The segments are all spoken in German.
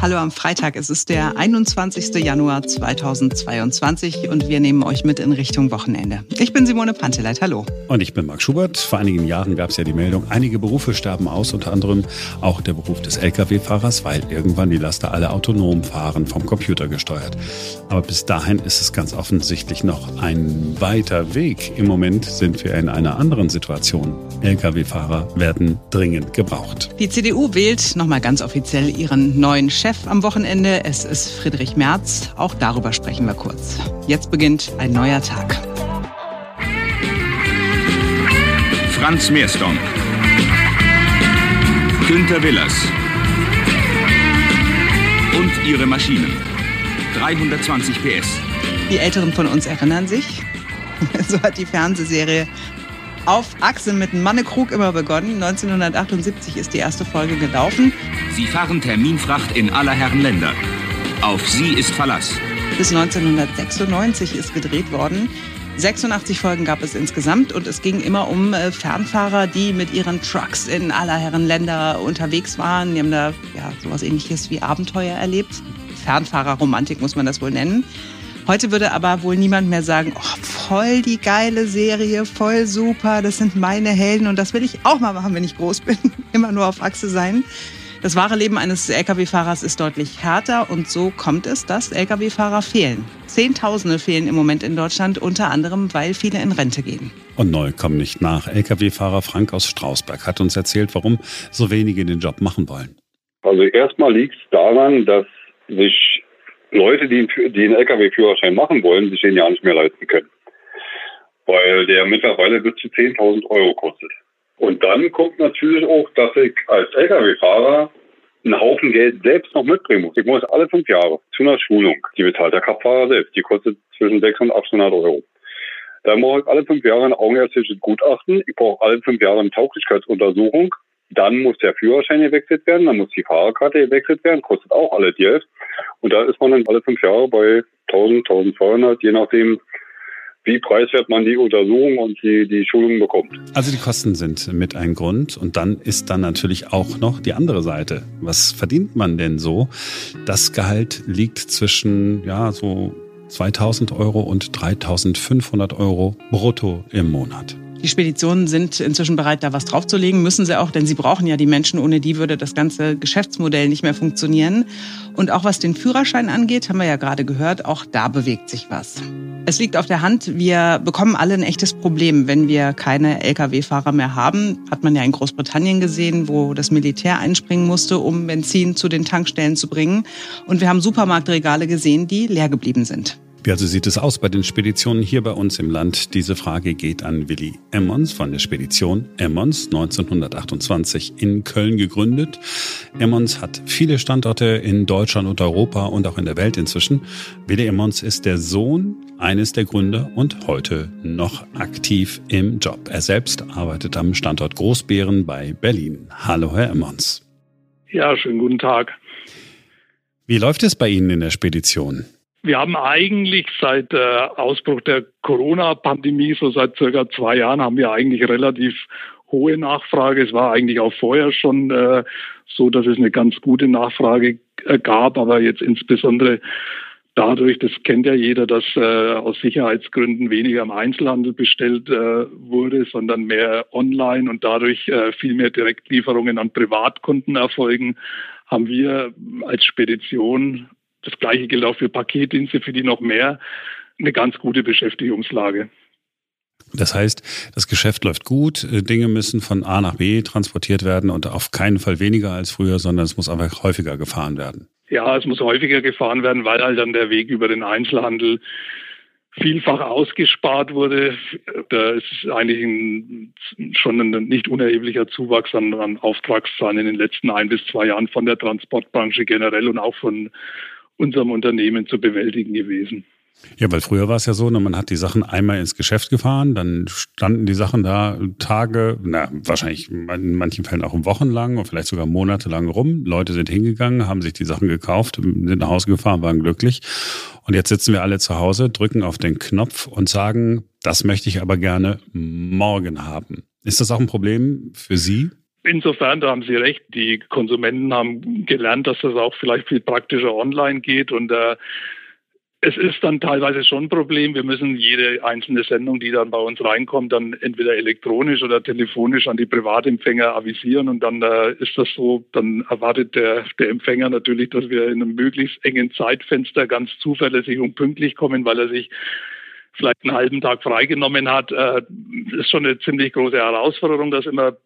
Hallo am Freitag. Es ist der 21. Januar 2022 und wir nehmen euch mit in Richtung Wochenende. Ich bin Simone Panteleit. Hallo. Und ich bin Marc Schubert. Vor einigen Jahren gab es ja die Meldung, einige Berufe sterben aus, unter anderem auch der Beruf des Lkw-Fahrers, weil irgendwann die Laster alle autonom fahren, vom Computer gesteuert. Aber bis dahin ist es ganz offensichtlich noch ein weiter Weg. Im Moment sind wir in einer anderen Situation. Lkw-Fahrer werden dringend gebraucht. Die CDU wählt nochmal ganz offiziell ihren neuen Chef am Wochenende. Es ist Friedrich Merz. Auch darüber sprechen wir kurz. Jetzt beginnt ein neuer Tag. Franz Meersdorf. Günter Willers. Und ihre Maschinen. 320 PS. Die Älteren von uns erinnern sich. So hat die Fernsehserie auf Achse mit Mannekrug immer begonnen. 1978 ist die erste Folge gelaufen. Sie fahren Terminfracht in aller Herren Länder. Auf sie ist Verlass. Bis 1996 ist gedreht worden. 86 Folgen gab es insgesamt und es ging immer um äh, Fernfahrer, die mit ihren Trucks in aller Herren Länder unterwegs waren. Die haben da ja, sowas ähnliches wie Abenteuer erlebt. Fernfahrerromantik muss man das wohl nennen. Heute würde aber wohl niemand mehr sagen, oh, voll die geile Serie, voll super, das sind meine Helden und das will ich auch mal machen, wenn ich groß bin. Immer nur auf Achse sein. Das wahre Leben eines Lkw-Fahrers ist deutlich härter und so kommt es, dass Lkw-Fahrer fehlen. Zehntausende fehlen im Moment in Deutschland, unter anderem, weil viele in Rente gehen. Und neu kommen nicht nach. Lkw-Fahrer Frank aus Strausberg hat uns erzählt, warum so wenige den Job machen wollen. Also erstmal liegt es daran, dass sich Leute, die, die einen Lkw-Führerschein machen wollen, sich den ja nicht mehr leisten können. Weil der mittlerweile bis zu 10.000 Euro kostet. Und dann kommt natürlich auch, dass ich als Lkw-Fahrer einen Haufen Geld selbst noch mitbringen muss. Ich muss alle fünf Jahre zu einer Schulung. Die bezahlt der Kraftfahrer selbst. Die kostet zwischen 600 und 800 Euro. Dann brauche ich alle fünf Jahre ein augenärztliches Gutachten. Ich brauche alle fünf Jahre eine Tauglichkeitsuntersuchung. Dann muss der Führerschein gewechselt werden, dann muss die Fahrerkarte gewechselt werden, kostet auch alle Geld. Und da ist man dann alle fünf Jahre bei 1000, 1200, je nachdem, wie preiswert man die Untersuchung und die, die Schulung bekommt. Also die Kosten sind mit ein Grund und dann ist dann natürlich auch noch die andere Seite. Was verdient man denn so? Das Gehalt liegt zwischen, ja, so 2000 Euro und 3500 Euro brutto im Monat. Die Speditionen sind inzwischen bereit, da was draufzulegen, müssen sie auch, denn sie brauchen ja die Menschen. Ohne die würde das ganze Geschäftsmodell nicht mehr funktionieren. Und auch was den Führerschein angeht, haben wir ja gerade gehört, auch da bewegt sich was. Es liegt auf der Hand, wir bekommen alle ein echtes Problem, wenn wir keine Lkw-Fahrer mehr haben. Hat man ja in Großbritannien gesehen, wo das Militär einspringen musste, um Benzin zu den Tankstellen zu bringen. Und wir haben Supermarktregale gesehen, die leer geblieben sind. Wie also sieht es aus bei den Speditionen hier bei uns im Land? Diese Frage geht an Willi Emmons von der Spedition Emmons 1928 in Köln gegründet. Emmons hat viele Standorte in Deutschland und Europa und auch in der Welt inzwischen. Willi Emmons ist der Sohn eines der Gründer und heute noch aktiv im Job. Er selbst arbeitet am Standort Großbären bei Berlin. Hallo, Herr Emmons. Ja, schönen guten Tag. Wie läuft es bei Ihnen in der Spedition? Wir haben eigentlich seit äh, Ausbruch der Corona-Pandemie, so seit circa zwei Jahren, haben wir eigentlich relativ hohe Nachfrage. Es war eigentlich auch vorher schon äh, so, dass es eine ganz gute Nachfrage äh, gab, aber jetzt insbesondere dadurch, das kennt ja jeder, dass äh, aus Sicherheitsgründen weniger im Einzelhandel bestellt äh, wurde, sondern mehr online und dadurch äh, viel mehr Direktlieferungen an Privatkunden erfolgen, haben wir als Spedition das gleiche gilt auch für Paketdienste, für die noch mehr eine ganz gute Beschäftigungslage. Das heißt, das Geschäft läuft gut, äh, Dinge müssen von A nach B transportiert werden und auf keinen Fall weniger als früher, sondern es muss einfach häufiger gefahren werden. Ja, es muss häufiger gefahren werden, weil halt dann der Weg über den Einzelhandel vielfach ausgespart wurde. Da ist eigentlich ein, schon ein nicht unerheblicher Zuwachs an, an Auftragszahlen in den letzten ein bis zwei Jahren von der Transportbranche generell und auch von unserem Unternehmen zu bewältigen gewesen. Ja, weil früher war es ja so, ne, man hat die Sachen einmal ins Geschäft gefahren, dann standen die Sachen da Tage, na, wahrscheinlich in manchen Fällen auch wochenlang und vielleicht sogar monatelang rum. Leute sind hingegangen, haben sich die Sachen gekauft, sind nach Hause gefahren, waren glücklich. Und jetzt sitzen wir alle zu Hause, drücken auf den Knopf und sagen, das möchte ich aber gerne morgen haben. Ist das auch ein Problem für Sie? Insofern, da haben Sie recht, die Konsumenten haben gelernt, dass das auch vielleicht viel praktischer online geht und äh, es ist dann teilweise schon ein Problem. Wir müssen jede einzelne Sendung, die dann bei uns reinkommt, dann entweder elektronisch oder telefonisch an die Privatempfänger avisieren. Und dann äh, ist das so, dann erwartet der, der Empfänger natürlich, dass wir in einem möglichst engen Zeitfenster ganz zuverlässig und pünktlich kommen, weil er sich vielleicht einen halben Tag freigenommen hat. Äh, ist schon eine ziemlich große Herausforderung, das immer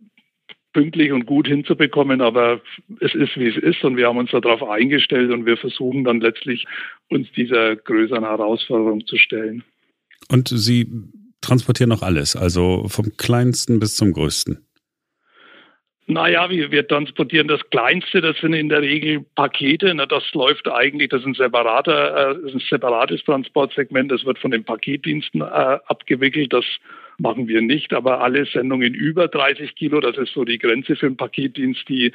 pünktlich und gut hinzubekommen, aber es ist, wie es ist und wir haben uns darauf eingestellt und wir versuchen dann letztlich uns dieser größeren Herausforderung zu stellen. Und Sie transportieren noch alles, also vom kleinsten bis zum größten? Naja, wir, wir transportieren das Kleinste, das sind in der Regel Pakete. Na, das läuft eigentlich, das ist ein, separater, äh, ein separates Transportsegment, das wird von den Paketdiensten äh, abgewickelt. Das machen wir nicht, aber alle Sendungen über 30 Kilo, das ist so die Grenze für einen Paketdienst, die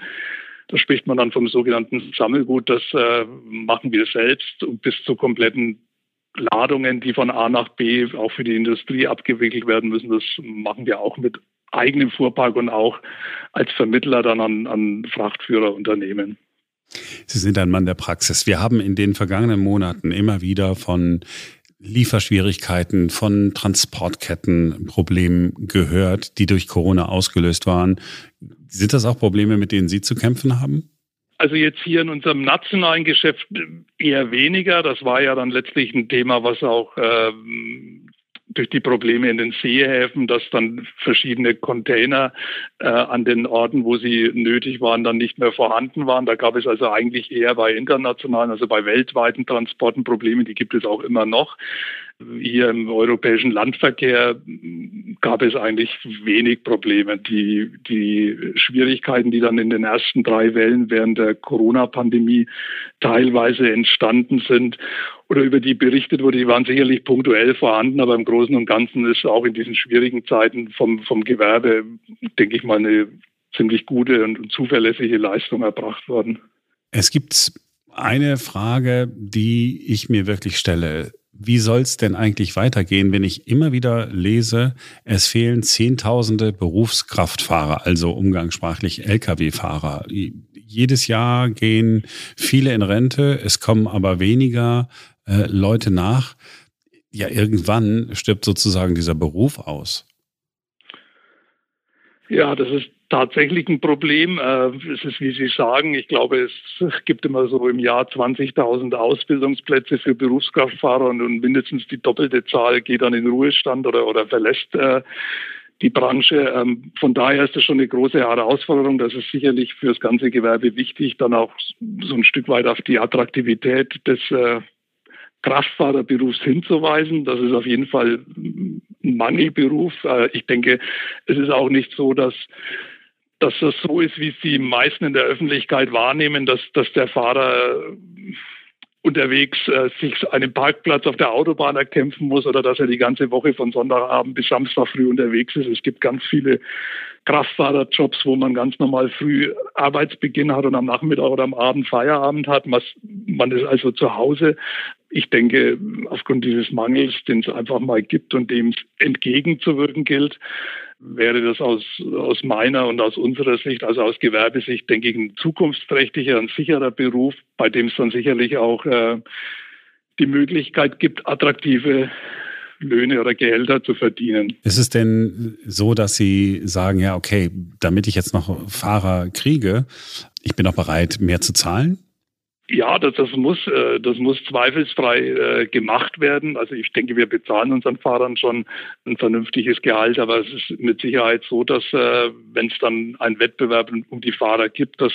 da spricht man dann vom sogenannten Sammelgut, das äh, machen wir selbst bis zu kompletten Ladungen, die von A nach B auch für die Industrie abgewickelt werden müssen, das machen wir auch mit eigenem Fuhrpark und auch als Vermittler dann an, an Frachtführerunternehmen. Sie sind ein Mann der Praxis. Wir haben in den vergangenen Monaten immer wieder von Lieferschwierigkeiten, von Transportkettenproblemen gehört, die durch Corona ausgelöst waren. Sind das auch Probleme, mit denen Sie zu kämpfen haben? Also jetzt hier in unserem nationalen Geschäft eher weniger. Das war ja dann letztlich ein Thema, was auch ähm, durch die Probleme in den Seehäfen, dass dann verschiedene Container äh, an den Orten, wo sie nötig waren, dann nicht mehr vorhanden waren. Da gab es also eigentlich eher bei internationalen, also bei weltweiten Transporten Probleme, die gibt es auch immer noch. Hier im europäischen Landverkehr gab es eigentlich wenig Probleme. Die, die Schwierigkeiten, die dann in den ersten drei Wellen während der Corona-Pandemie teilweise entstanden sind oder über die berichtet wurde, die waren sicherlich punktuell vorhanden, aber im Großen und Ganzen ist auch in diesen schwierigen Zeiten vom, vom Gewerbe, denke ich mal, eine ziemlich gute und zuverlässige Leistung erbracht worden. Es gibt eine Frage, die ich mir wirklich stelle wie soll es denn eigentlich weitergehen, wenn ich immer wieder lese, es fehlen Zehntausende Berufskraftfahrer, also umgangssprachlich Lkw-Fahrer. Jedes Jahr gehen viele in Rente, es kommen aber weniger äh, Leute nach. Ja, irgendwann stirbt sozusagen dieser Beruf aus. Ja, das ist tatsächlich ein Problem. Äh, es ist, wie Sie sagen, ich glaube, es gibt immer so im Jahr 20.000 Ausbildungsplätze für Berufskraftfahrer und mindestens die doppelte Zahl geht dann in Ruhestand oder, oder verlässt äh, die Branche. Ähm, von daher ist das schon eine große Herausforderung. Das ist sicherlich für das ganze Gewerbe wichtig, dann auch so ein Stück weit auf die Attraktivität des äh, Kraftfahrerberufs hinzuweisen. Das ist auf jeden Fall ein Mangelberuf. Ich denke, es ist auch nicht so, dass dass das so ist, wie es die meisten in der Öffentlichkeit wahrnehmen, dass, dass der Fahrer unterwegs äh, sich einen Parkplatz auf der Autobahn erkämpfen muss oder dass er die ganze Woche von Sonntagabend bis Samstag früh unterwegs ist. Es gibt ganz viele Kraftfahrerjobs, wo man ganz normal früh Arbeitsbeginn hat und am Nachmittag oder am Abend Feierabend hat. Man ist also zu Hause. Ich denke, aufgrund dieses Mangels, den es einfach mal gibt und dem es entgegenzuwirken gilt, wäre das aus, aus meiner und aus unserer Sicht, also aus Gewerbesicht, denke ich, ein zukunftsträchtiger und sicherer Beruf, bei dem es dann sicherlich auch äh, die Möglichkeit gibt, attraktive Löhne oder Gehälter zu verdienen. Ist es denn so, dass Sie sagen, ja, okay, damit ich jetzt noch Fahrer kriege, ich bin auch bereit, mehr zu zahlen? Ja, das, das muss, äh, das muss zweifelsfrei äh, gemacht werden. Also ich denke, wir bezahlen unseren Fahrern schon ein vernünftiges Gehalt, aber es ist mit Sicherheit so, dass äh, wenn es dann einen Wettbewerb um die Fahrer gibt, dass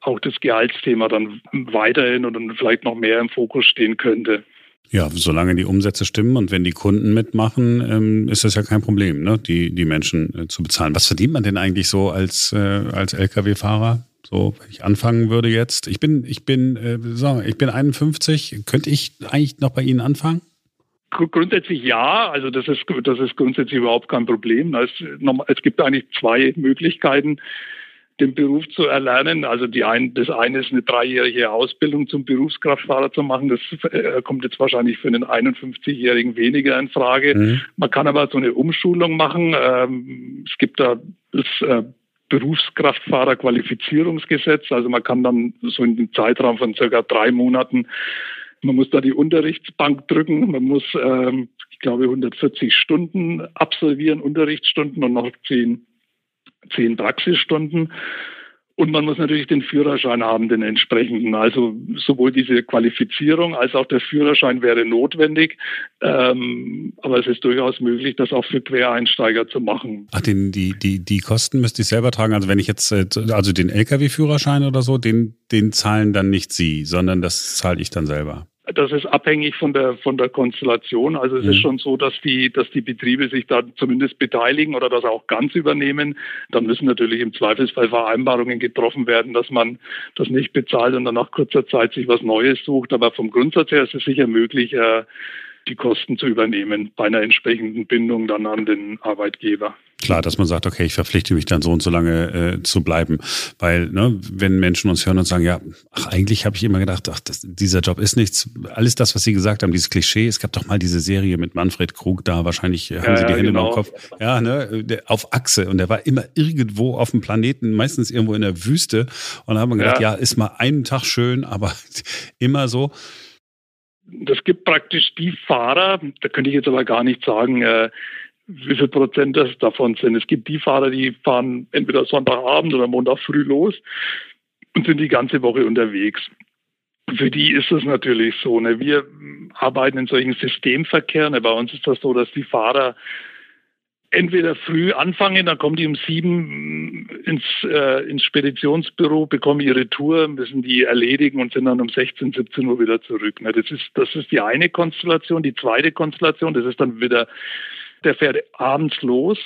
auch das Gehaltsthema dann weiterhin und vielleicht noch mehr im Fokus stehen könnte. Ja, solange die Umsätze stimmen und wenn die Kunden mitmachen, ähm, ist das ja kein Problem, ne? die, die Menschen zu bezahlen. Was verdient man denn eigentlich so als, als Lkw-Fahrer? So, wenn ich anfangen würde jetzt. Ich bin, ich bin, äh, so, ich bin 51. Könnte ich eigentlich noch bei Ihnen anfangen? Grundsätzlich ja, also das ist, das ist grundsätzlich überhaupt kein Problem. Es, es gibt eigentlich zwei Möglichkeiten, den Beruf zu erlernen. Also die ein, das eine ist eine dreijährige Ausbildung zum Berufskraftfahrer zu machen. Das äh, kommt jetzt wahrscheinlich für einen 51-Jährigen weniger in Frage. Mhm. Man kann aber so eine Umschulung machen. Ähm, es gibt da das äh, Berufskraftfahrerqualifizierungsgesetz. Also man kann dann so in dem Zeitraum von circa drei Monaten, man muss da die Unterrichtsbank drücken, man muss, ähm, ich glaube, 140 Stunden absolvieren, Unterrichtsstunden und noch zehn, zehn Praxisstunden. Und man muss natürlich den Führerschein haben, den entsprechenden. Also sowohl diese Qualifizierung als auch der Führerschein wäre notwendig. Ähm, aber es ist durchaus möglich, das auch für Quereinsteiger zu machen. Ach, den, die, die, die Kosten müsste ich selber tragen. Also wenn ich jetzt, äh, also den Lkw-Führerschein oder so, den, den zahlen dann nicht Sie, sondern das zahle ich dann selber das ist abhängig von der von der Konstellation. Also es mhm. ist schon so, dass die dass die Betriebe sich da zumindest beteiligen oder das auch ganz übernehmen. Dann müssen natürlich im Zweifelsfall Vereinbarungen getroffen werden, dass man das nicht bezahlt und dann nach kurzer Zeit sich was Neues sucht. Aber vom Grundsatz her ist es sicher möglich, äh, die Kosten zu übernehmen bei einer entsprechenden Bindung dann an den Arbeitgeber. Klar, dass man sagt, okay, ich verpflichte mich dann so und so lange äh, zu bleiben. Weil, ne, wenn Menschen uns hören und sagen, ja, ach, eigentlich habe ich immer gedacht, ach, das, dieser Job ist nichts. Alles das, was Sie gesagt haben, dieses Klischee, es gab doch mal diese Serie mit Manfred Krug da, wahrscheinlich äh, haben ja, Sie die Hände genau. im Kopf. Ja, ne, auf Achse. Und der war immer irgendwo auf dem Planeten, meistens irgendwo in der Wüste. Und da haben wir gedacht, ja, ja ist mal einen Tag schön, aber immer so das gibt praktisch die Fahrer, da könnte ich jetzt aber gar nicht sagen, äh, wie viel Prozent das davon sind. Es gibt die Fahrer, die fahren entweder Sonntagabend oder Montag früh los und sind die ganze Woche unterwegs. Für die ist es natürlich so. Ne? Wir arbeiten in solchen Systemverkehren. Ne? Bei uns ist das so, dass die Fahrer entweder früh anfangen, dann kommen die um sieben ins, äh, ins Speditionsbüro, bekommen ihre Tour, müssen die erledigen und sind dann um 16, 17 Uhr wieder zurück. Ne? Das, ist, das ist die eine Konstellation. Die zweite Konstellation, das ist dann wieder, der fährt abends los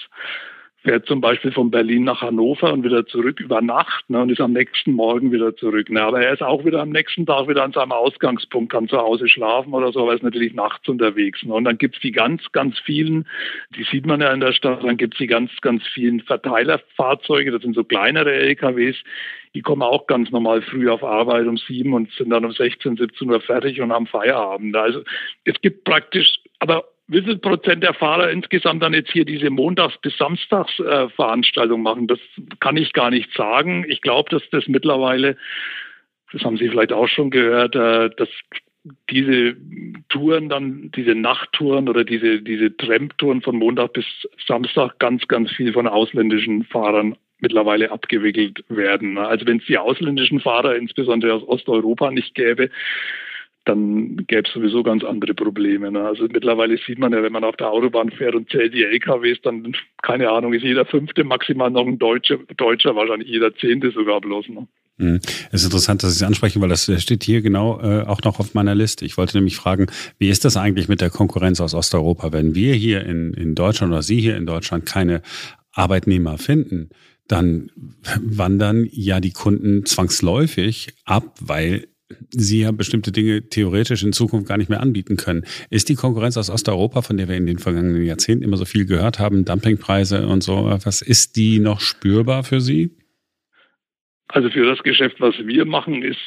fährt zum Beispiel von Berlin nach Hannover und wieder zurück über Nacht ne, und ist am nächsten Morgen wieder zurück. Ne. Aber er ist auch wieder am nächsten Tag wieder an seinem Ausgangspunkt, kann zu Hause schlafen oder so, aber ist natürlich nachts unterwegs. Ne. Und dann gibt's die ganz, ganz vielen, die sieht man ja in der Stadt, dann gibt's die ganz, ganz vielen Verteilerfahrzeuge, das sind so kleinere LKWs, die kommen auch ganz normal früh auf Arbeit um sieben und sind dann um 16, 17 Uhr fertig und haben Feierabend. Also es gibt praktisch, aber wie viel Prozent der Fahrer insgesamt dann jetzt hier diese Montags- bis Samstagsveranstaltung äh, machen, das kann ich gar nicht sagen. Ich glaube, dass das mittlerweile, das haben Sie vielleicht auch schon gehört, äh, dass diese Touren dann, diese Nachttouren oder diese, diese Tramtouren von Montag bis Samstag ganz, ganz viel von ausländischen Fahrern mittlerweile abgewickelt werden. Also wenn es die ausländischen Fahrer, insbesondere aus Osteuropa, nicht gäbe, dann gäbe es sowieso ganz andere Probleme. Ne? Also mittlerweile sieht man ja, wenn man auf der Autobahn fährt und zählt die LKWs, dann, keine Ahnung, ist jeder fünfte maximal noch ein Deutscher, Deutscher wahrscheinlich jeder zehnte sogar bloß. Ne? Mhm. Es ist interessant, dass Sie es ansprechen, weil das steht hier genau äh, auch noch auf meiner Liste. Ich wollte nämlich fragen, wie ist das eigentlich mit der Konkurrenz aus Osteuropa? Wenn wir hier in, in Deutschland oder Sie hier in Deutschland keine Arbeitnehmer finden, dann wandern ja die Kunden zwangsläufig ab, weil sie ja bestimmte Dinge theoretisch in Zukunft gar nicht mehr anbieten können. Ist die Konkurrenz aus Osteuropa, von der wir in den vergangenen Jahrzehnten immer so viel gehört haben, Dumpingpreise und so, was ist die noch spürbar für Sie? Also für das Geschäft, was wir machen, ist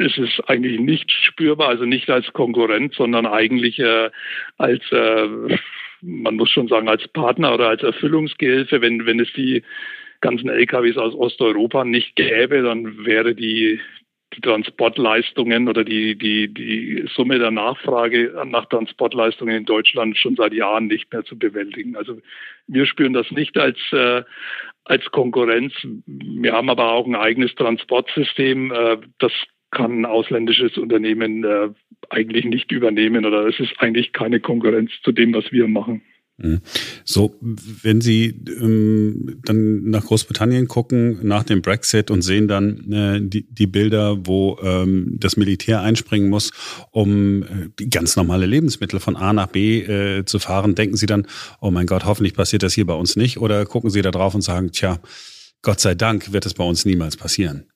ist es eigentlich nicht spürbar, also nicht als Konkurrent, sondern eigentlich äh, als, äh, man muss schon sagen, als Partner oder als Erfüllungsgehilfe. Wenn, wenn es die ganzen LKWs aus Osteuropa nicht gäbe, dann wäre die, die Transportleistungen oder die, die, die Summe der Nachfrage nach Transportleistungen in Deutschland schon seit Jahren nicht mehr zu bewältigen. Also wir spüren das nicht als, äh, als Konkurrenz. Wir haben aber auch ein eigenes Transportsystem. Äh, das kann ein ausländisches Unternehmen äh, eigentlich nicht übernehmen oder es ist eigentlich keine Konkurrenz zu dem, was wir machen. Mhm. So, wenn Sie ähm, dann nach Großbritannien gucken, nach dem Brexit und sehen dann äh, die, die Bilder, wo ähm, das Militär einspringen muss, um äh, ganz normale Lebensmittel von A nach B äh, zu fahren, denken Sie dann, oh mein Gott, hoffentlich passiert das hier bei uns nicht? Oder gucken Sie da drauf und sagen, tja, Gott sei Dank wird es bei uns niemals passieren?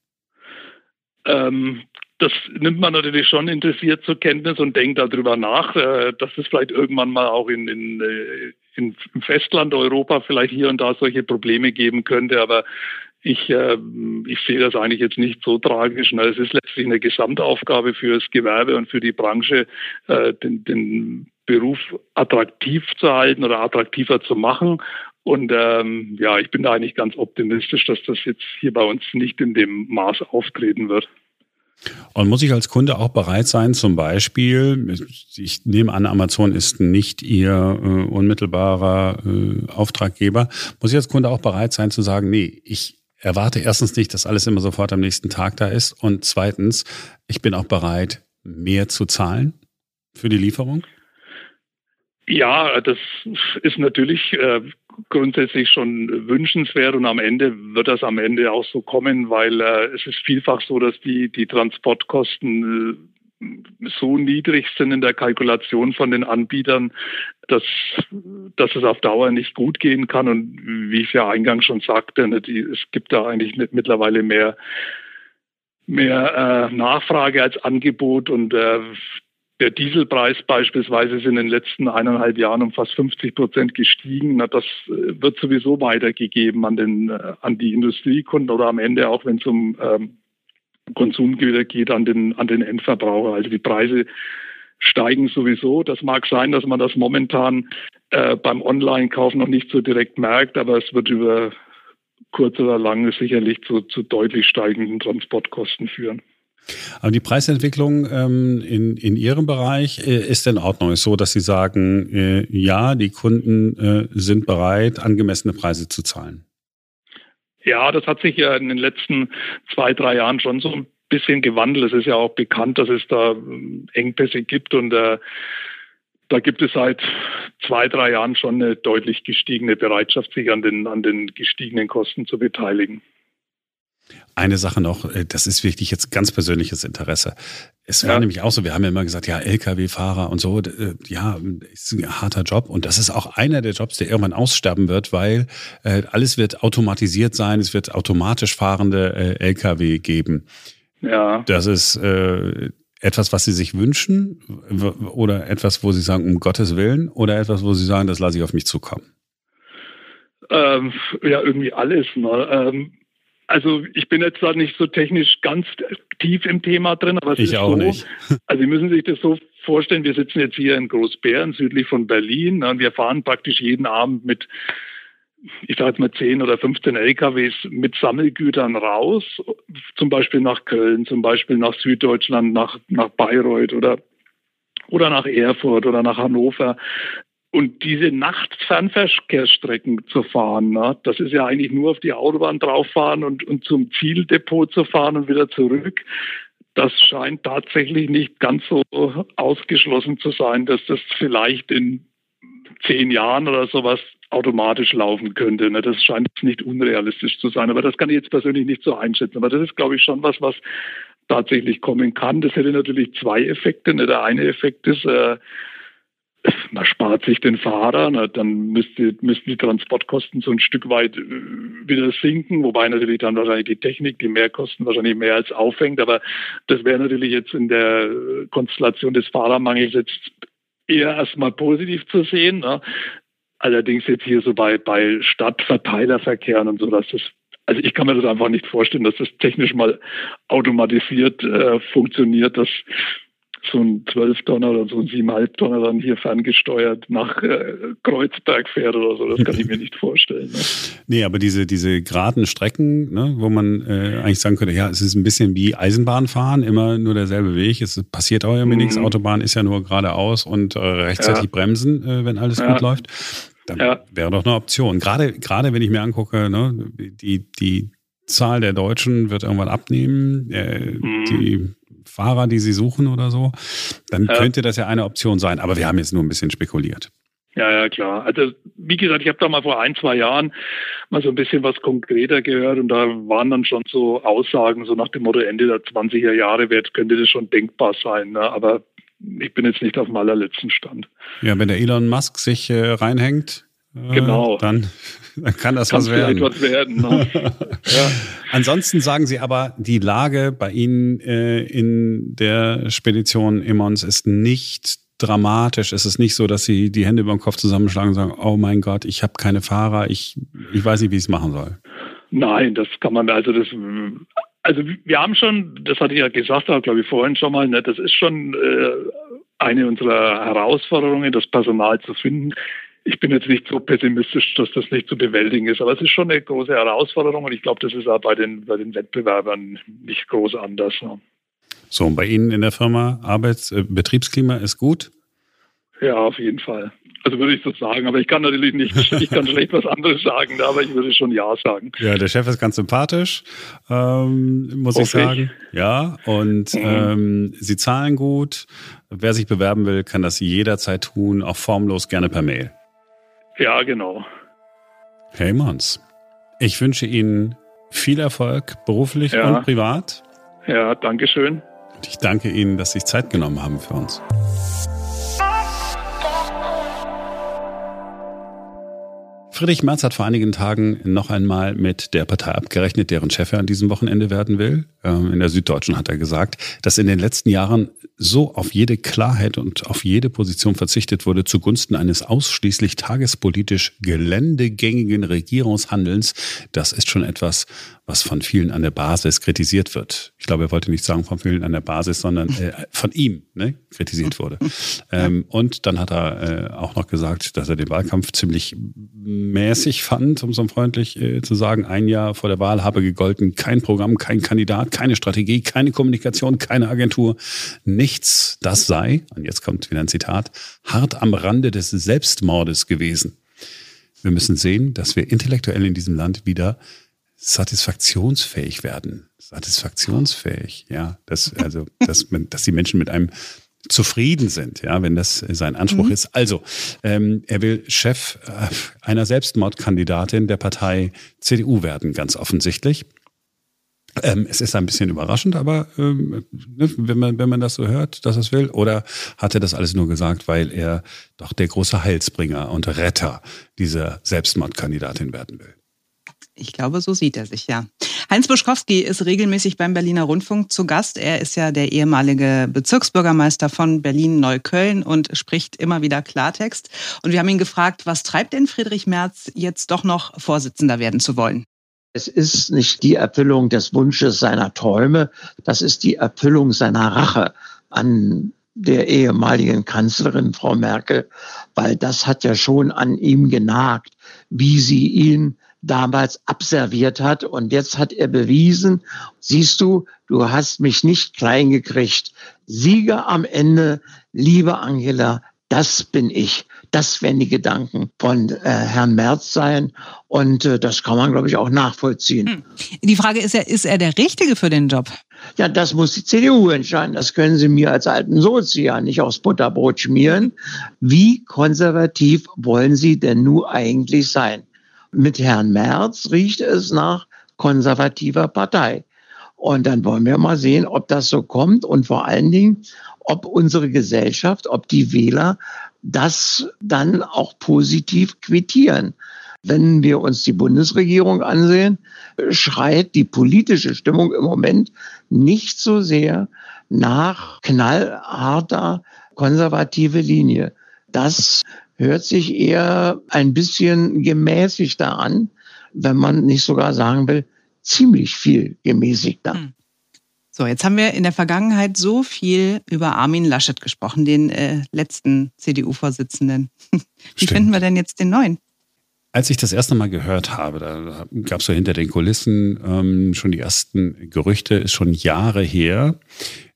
Ähm, das nimmt man natürlich schon interessiert zur Kenntnis und denkt darüber nach, äh, dass es vielleicht irgendwann mal auch in, in, äh, in, im Festland Europa vielleicht hier und da solche Probleme geben könnte. Aber ich, äh, ich sehe das eigentlich jetzt nicht so tragisch. Es ist letztlich eine Gesamtaufgabe für das Gewerbe und für die Branche, den, den Beruf attraktiv zu halten oder attraktiver zu machen Und ähm, ja, ich bin da eigentlich ganz optimistisch, dass das jetzt hier bei uns nicht in dem Maß auftreten wird. Und muss ich als Kunde auch bereit sein, zum Beispiel, ich nehme an, Amazon ist nicht Ihr äh, unmittelbarer äh, Auftraggeber, muss ich als Kunde auch bereit sein zu sagen, nee, ich erwarte erstens nicht, dass alles immer sofort am nächsten Tag da ist und zweitens, ich bin auch bereit, mehr zu zahlen für die Lieferung? Ja, das ist natürlich äh, grundsätzlich schon wünschenswert und am Ende wird das am Ende auch so kommen, weil äh, es ist vielfach so, dass die, die Transportkosten äh, so niedrig sind in der Kalkulation von den Anbietern, dass, dass es auf Dauer nicht gut gehen kann. Und wie ich ja eingangs schon sagte, ne, die, es gibt da eigentlich mittlerweile mehr mehr äh, Nachfrage als Angebot und äh, der Dieselpreis beispielsweise ist in den letzten eineinhalb Jahren um fast 50 Prozent gestiegen. Na, das äh, wird sowieso weitergegeben an, den, äh, an die Industriekunden oder am Ende auch, wenn es um ähm, Konsumgüter geht, an den, an den Endverbraucher. Also die Preise steigen sowieso. Das mag sein, dass man das momentan äh, beim Online-Kauf noch nicht so direkt merkt, aber es wird über kurz oder lang sicherlich zu, zu deutlich steigenden Transportkosten führen. Aber die Preisentwicklung ähm, in, in Ihrem Bereich äh, ist in Ordnung. Ist so, dass Sie sagen, äh, ja, die Kunden äh, sind bereit, angemessene Preise zu zahlen. Ja, das hat sich ja in den letzten zwei, drei Jahren schon so ein bisschen gewandelt. Es ist ja auch bekannt, dass es da ähm, Engpässe gibt und äh, da gibt es seit zwei, drei Jahren schon eine deutlich gestiegene Bereitschaft, sich an den, an den gestiegenen Kosten zu beteiligen. Eine Sache noch, äh, das ist wirklich jetzt ganz persönliches Interesse. Es war ja. nämlich auch so, wir haben ja immer gesagt, ja, Lkw-Fahrer und so, äh, ja, ist ein harter Job und das ist auch einer der Jobs, der irgendwann aussterben wird, weil äh, alles wird automatisiert sein, es wird automatisch fahrende äh, Lkw geben. Ja. Das ist äh, etwas, was Sie sich wünschen oder etwas, wo Sie sagen, um Gottes Willen oder etwas, wo Sie sagen, das lasse ich auf mich zukommen? Ähm, ja, irgendwie alles. Ne? Ähm, also ich bin jetzt da nicht so technisch ganz tief im Thema drin, aber es ich ist auch so, nicht. also Sie müssen sich das so vorstellen, wir sitzen jetzt hier in Großbären, südlich von Berlin, und wir fahren praktisch jeden Abend mit, ich sage jetzt mal 10 oder 15 LKWs mit Sammelgütern raus, zum Beispiel nach Köln, zum Beispiel nach Süddeutschland, nach, nach Bayreuth oder oder nach Erfurt oder nach Hannover. Und diese Nachtfernverkehrsstrecken zu fahren, ne, das ist ja eigentlich nur auf die Autobahn drauffahren und, und zum Zieldepot zu fahren und wieder zurück. Das scheint tatsächlich nicht ganz so ausgeschlossen zu sein, dass das vielleicht in zehn Jahren oder sowas automatisch laufen könnte. Ne? Das scheint nicht unrealistisch zu sein. Aber das kann ich jetzt persönlich nicht so einschätzen. Aber das ist, glaube ich, schon was, was tatsächlich kommen kann. Das hätte natürlich zwei Effekte. Ne? Der eine Effekt ist, äh, man spart sich den Fahrer, na, dann müsste, müssten die Transportkosten so ein Stück weit äh, wieder sinken, wobei natürlich dann wahrscheinlich die Technik, die Mehrkosten wahrscheinlich mehr als aufhängt, aber das wäre natürlich jetzt in der Konstellation des Fahrermangels jetzt eher erstmal positiv zu sehen. Ne? Allerdings jetzt hier so bei, bei Stadtverteilerverkehren und so, dass das also ich kann mir das einfach nicht vorstellen, dass das technisch mal automatisiert äh, funktioniert, dass so ein 12-Tonner oder so ein 7,5-Tonner dann hier ferngesteuert nach äh, Kreuzberg fährt oder so. Das kann ich mir nicht vorstellen. Ne? Nee, aber diese, diese geraden Strecken, ne, wo man äh, eigentlich sagen könnte, ja, es ist ein bisschen wie Eisenbahnfahren, immer nur derselbe Weg. Es passiert auch irgendwie mhm. nichts. Autobahn ist ja nur geradeaus und äh, rechtzeitig ja. bremsen, äh, wenn alles ja. gut läuft. Dann ja. wäre doch eine Option. Gerade, gerade wenn ich mir angucke, ne, die, die Zahl der Deutschen wird irgendwann abnehmen. Äh, mhm. Die Fahrer, die sie suchen oder so, dann ja. könnte das ja eine Option sein. Aber wir haben jetzt nur ein bisschen spekuliert. Ja, ja, klar. Also wie gesagt, ich habe da mal vor ein, zwei Jahren mal so ein bisschen was konkreter gehört und da waren dann schon so Aussagen, so nach dem Motto, Ende der 20er Jahre wird, könnte das schon denkbar sein. Ne? Aber ich bin jetzt nicht auf dem allerletzten Stand. Ja, wenn der Elon Musk sich äh, reinhängt, äh, genau. Dann, dann kann das Kann's was werden. Was werden ne? ja. Ansonsten sagen Sie aber, die Lage bei Ihnen äh, in der Spedition Emmons ist nicht dramatisch. Es ist nicht so, dass Sie die Hände über den Kopf zusammenschlagen und sagen, oh mein Gott, ich habe keine Fahrer, ich, ich weiß nicht, wie ich es machen soll. Nein, das kann man, also das also wir haben schon, das hatte ich ja gesagt, glaube ich vorhin schon mal, ne, das ist schon äh, eine unserer Herausforderungen, das Personal zu finden ich bin jetzt nicht so pessimistisch, dass das nicht zu bewältigen ist. Aber es ist schon eine große Herausforderung und ich glaube, das ist auch bei den, bei den Wettbewerbern nicht groß anders. So, und bei Ihnen in der Firma Arbeits-, äh, Betriebsklima ist gut? Ja, auf jeden Fall. Also würde ich so sagen, aber ich kann natürlich nicht, ich kann schlecht was anderes sagen, aber ich würde schon Ja sagen. Ja, der Chef ist ganz sympathisch, ähm, muss ich sagen. Ja, und mhm. ähm, sie zahlen gut. Wer sich bewerben will, kann das jederzeit tun, auch formlos, gerne per Mail. Ja, genau. Hey Mons, ich wünsche Ihnen viel Erfolg, beruflich ja. und privat. Ja, danke schön. Und ich danke Ihnen, dass Sie sich Zeit genommen haben für uns. Friedrich Merz hat vor einigen Tagen noch einmal mit der Partei abgerechnet, deren Chef er an diesem Wochenende werden will. Ähm, in der Süddeutschen hat er gesagt, dass in den letzten Jahren so auf jede Klarheit und auf jede Position verzichtet wurde zugunsten eines ausschließlich tagespolitisch geländegängigen Regierungshandelns. Das ist schon etwas, was von vielen an der Basis kritisiert wird. Ich glaube, er wollte nicht sagen von vielen an der Basis, sondern äh, von ihm ne, kritisiert wurde. Ähm, und dann hat er äh, auch noch gesagt, dass er den Wahlkampf ziemlich mäßig fand, um so freundlich äh, zu sagen. Ein Jahr vor der Wahl habe gegolten, kein Programm, kein Kandidat, keine Strategie, keine Kommunikation, keine Agentur, nichts. Das sei, und jetzt kommt wieder ein Zitat, hart am Rande des Selbstmordes gewesen. Wir müssen sehen, dass wir intellektuell in diesem Land wieder satisfaktionsfähig werden. Satisfaktionsfähig, ja. Das, also, dass, man, dass die Menschen mit einem zufrieden sind, ja, wenn das sein Anspruch mhm. ist. Also, ähm, er will Chef äh, einer Selbstmordkandidatin der Partei CDU werden, ganz offensichtlich. Ähm, es ist ein bisschen überraschend, aber ähm, ne, wenn, man, wenn man das so hört, dass er es will, oder hat er das alles nur gesagt, weil er doch der große Heilsbringer und Retter dieser Selbstmordkandidatin werden will? Ich glaube, so sieht er sich, ja. Heinz Buschkowski ist regelmäßig beim Berliner Rundfunk zu Gast. Er ist ja der ehemalige Bezirksbürgermeister von Berlin-Neukölln und spricht immer wieder Klartext. Und wir haben ihn gefragt, was treibt denn Friedrich Merz jetzt doch noch Vorsitzender werden zu wollen? Es ist nicht die Erfüllung des Wunsches seiner Träume, das ist die Erfüllung seiner Rache an der ehemaligen Kanzlerin Frau Merkel, weil das hat ja schon an ihm genagt, wie sie ihn damals abserviert hat. Und jetzt hat er bewiesen, siehst du, du hast mich nicht klein gekriegt. Sieger am Ende, liebe Angela, das bin ich. Das werden die Gedanken von äh, Herrn Merz sein. Und äh, das kann man, glaube ich, auch nachvollziehen. Hm. Die Frage ist ja, ist er der Richtige für den Job? Ja, das muss die CDU entscheiden. Das können Sie mir als alten Sozi ja nicht aufs Butterbrot schmieren. Wie konservativ wollen Sie denn nun eigentlich sein? Mit Herrn Merz riecht es nach konservativer Partei. Und dann wollen wir mal sehen, ob das so kommt und vor allen Dingen, ob unsere Gesellschaft, ob die Wähler das dann auch positiv quittieren. Wenn wir uns die Bundesregierung ansehen, schreit die politische Stimmung im Moment nicht so sehr nach knallharter konservative Linie. Das hört sich eher ein bisschen gemäßigter an, wenn man nicht sogar sagen will, ziemlich viel gemäßigter. Hm. So, jetzt haben wir in der Vergangenheit so viel über Armin Laschet gesprochen, den äh, letzten CDU-Vorsitzenden. Wie Stimmt. finden wir denn jetzt den neuen? Als ich das erste Mal gehört habe, da gab es so hinter den Kulissen ähm, schon die ersten Gerüchte, ist schon Jahre her,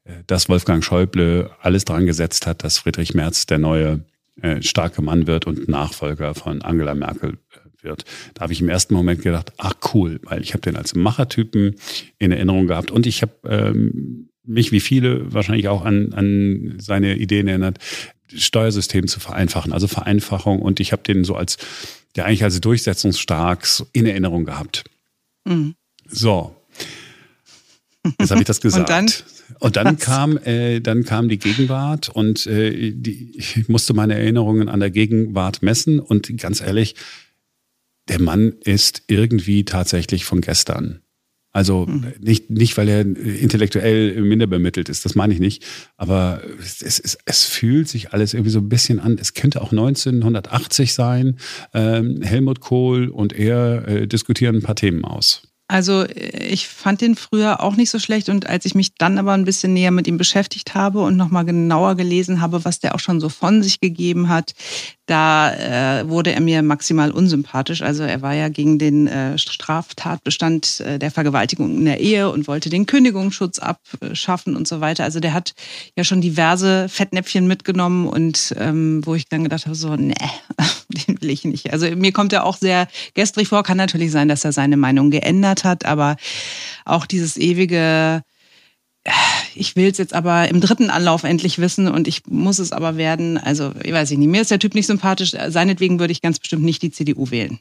äh, dass Wolfgang Schäuble alles dran gesetzt hat, dass Friedrich Merz der neue äh, starke Mann wird und Nachfolger von Angela Merkel äh, wird. Da habe ich im ersten Moment gedacht, ach cool, weil ich habe den als Machertypen in Erinnerung gehabt und ich habe ähm, mich wie viele wahrscheinlich auch an, an seine Ideen erinnert, Steuersystem zu vereinfachen, also Vereinfachung und ich habe den so als, der eigentlich als durchsetzungsstark in Erinnerung gehabt. Mhm. So, Jetzt habe ich das gesagt. Und dann, und dann kam, äh, dann kam die Gegenwart und äh, die, ich musste meine Erinnerungen an der Gegenwart messen. Und ganz ehrlich, der Mann ist irgendwie tatsächlich von gestern. Also hm. nicht, nicht, weil er intellektuell minder bemittelt ist, das meine ich nicht. Aber es, es, es fühlt sich alles irgendwie so ein bisschen an. Es könnte auch 1980 sein. Ähm, Helmut Kohl und er äh, diskutieren ein paar Themen aus. Also ich fand den früher auch nicht so schlecht und als ich mich dann aber ein bisschen näher mit ihm beschäftigt habe und nochmal genauer gelesen habe, was der auch schon so von sich gegeben hat, da äh, wurde er mir maximal unsympathisch. Also er war ja gegen den äh, Straftatbestand äh, der Vergewaltigung in der Ehe und wollte den Kündigungsschutz abschaffen und so weiter. Also der hat ja schon diverse Fettnäpfchen mitgenommen und ähm, wo ich dann gedacht habe, so, nee, den will ich nicht. Also mir kommt er auch sehr gestrig vor. Kann natürlich sein, dass er seine Meinung geändert hat, aber auch dieses ewige ich will es jetzt aber im dritten Anlauf endlich wissen und ich muss es aber werden. Also, ich weiß nicht, mir ist der Typ nicht sympathisch. Seinetwegen würde ich ganz bestimmt nicht die CDU wählen.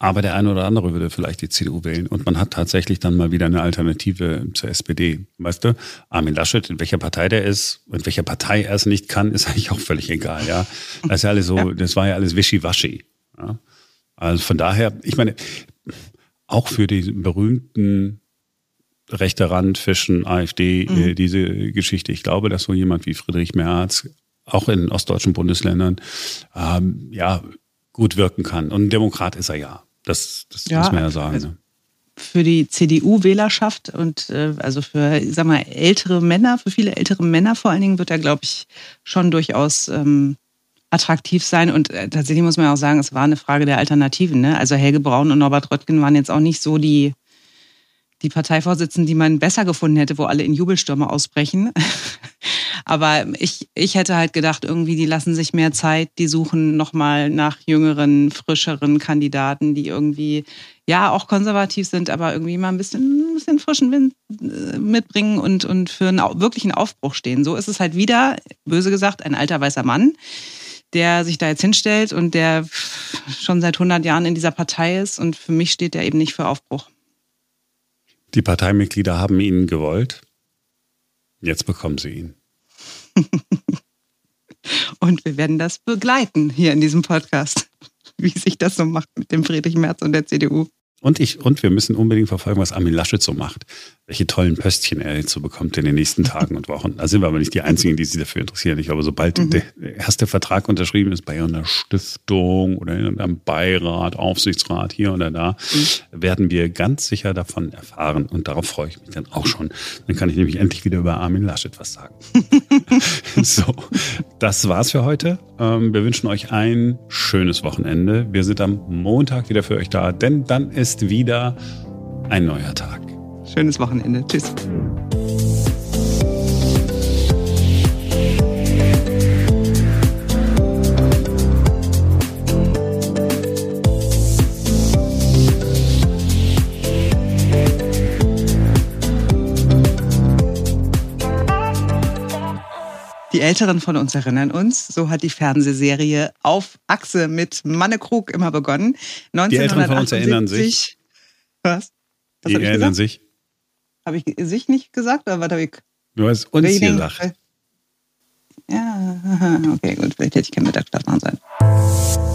Aber der eine oder andere würde vielleicht die CDU wählen. Und man hat tatsächlich dann mal wieder eine Alternative zur SPD. Weißt du, Armin Laschet, in welcher Partei der ist, in welcher Partei er es nicht kann, ist eigentlich auch völlig egal, ja. Das ist ja alles so, ja. das war ja alles wischiwaschi. Ja? Also von daher, ich meine, auch für die berühmten rechter Rand, Fischen, AfD, äh, mhm. diese Geschichte. Ich glaube, dass so jemand wie Friedrich Merz auch in ostdeutschen Bundesländern ähm, ja gut wirken kann. Und ein Demokrat ist er ja. Das, das ja, muss man ja sagen. Also ne? für die CDU-Wählerschaft und äh, also für, sag mal, ältere Männer, für viele ältere Männer vor allen Dingen wird er, glaube ich, schon durchaus ähm, attraktiv sein. Und äh, tatsächlich muss man auch sagen, es war eine Frage der Alternativen. Ne? Also Helge Braun und Norbert Röttgen waren jetzt auch nicht so die die Parteivorsitzenden, die man besser gefunden hätte, wo alle in Jubelstürme ausbrechen. Aber ich, ich hätte halt gedacht, irgendwie, die lassen sich mehr Zeit, die suchen nochmal nach jüngeren, frischeren Kandidaten, die irgendwie, ja, auch konservativ sind, aber irgendwie mal ein bisschen, ein bisschen frischen Wind äh, mitbringen und, und für einen wirklichen Aufbruch stehen. So ist es halt wieder, böse gesagt, ein alter weißer Mann, der sich da jetzt hinstellt und der schon seit 100 Jahren in dieser Partei ist. Und für mich steht er eben nicht für Aufbruch. Die Parteimitglieder haben ihn gewollt. Jetzt bekommen sie ihn. und wir werden das begleiten hier in diesem Podcast, wie sich das so macht mit dem Friedrich Merz und der CDU. Und ich, und wir müssen unbedingt verfolgen, was Armin Laschet so macht. Welche tollen Pöstchen er jetzt so bekommt in den nächsten Tagen und Wochen. Da sind wir aber nicht die Einzigen, die sich dafür interessieren. Ich glaube, sobald mhm. der erste Vertrag unterschrieben ist bei einer Stiftung oder in einem Beirat, Aufsichtsrat hier oder da, mhm. werden wir ganz sicher davon erfahren. Und darauf freue ich mich dann auch schon. Dann kann ich nämlich endlich wieder über Armin Laschet was sagen. so, das war's für heute. Ähm, wir wünschen euch ein schönes Wochenende. Wir sind am Montag wieder für euch da, denn dann ist ist wieder ein neuer Tag. Schönes Wochenende. Tschüss. Die Älteren von uns erinnern uns, so hat die Fernsehserie Auf Achse mit Manne Krug immer begonnen. 1978, die Älteren von uns erinnern sich. Was? was die erinnern sich. Habe ich sich nicht gesagt oder was habe ich? Du hast uns gesagt. Ja, okay, gut. Vielleicht hätte ich kein Mittagsschlaf machen sollen.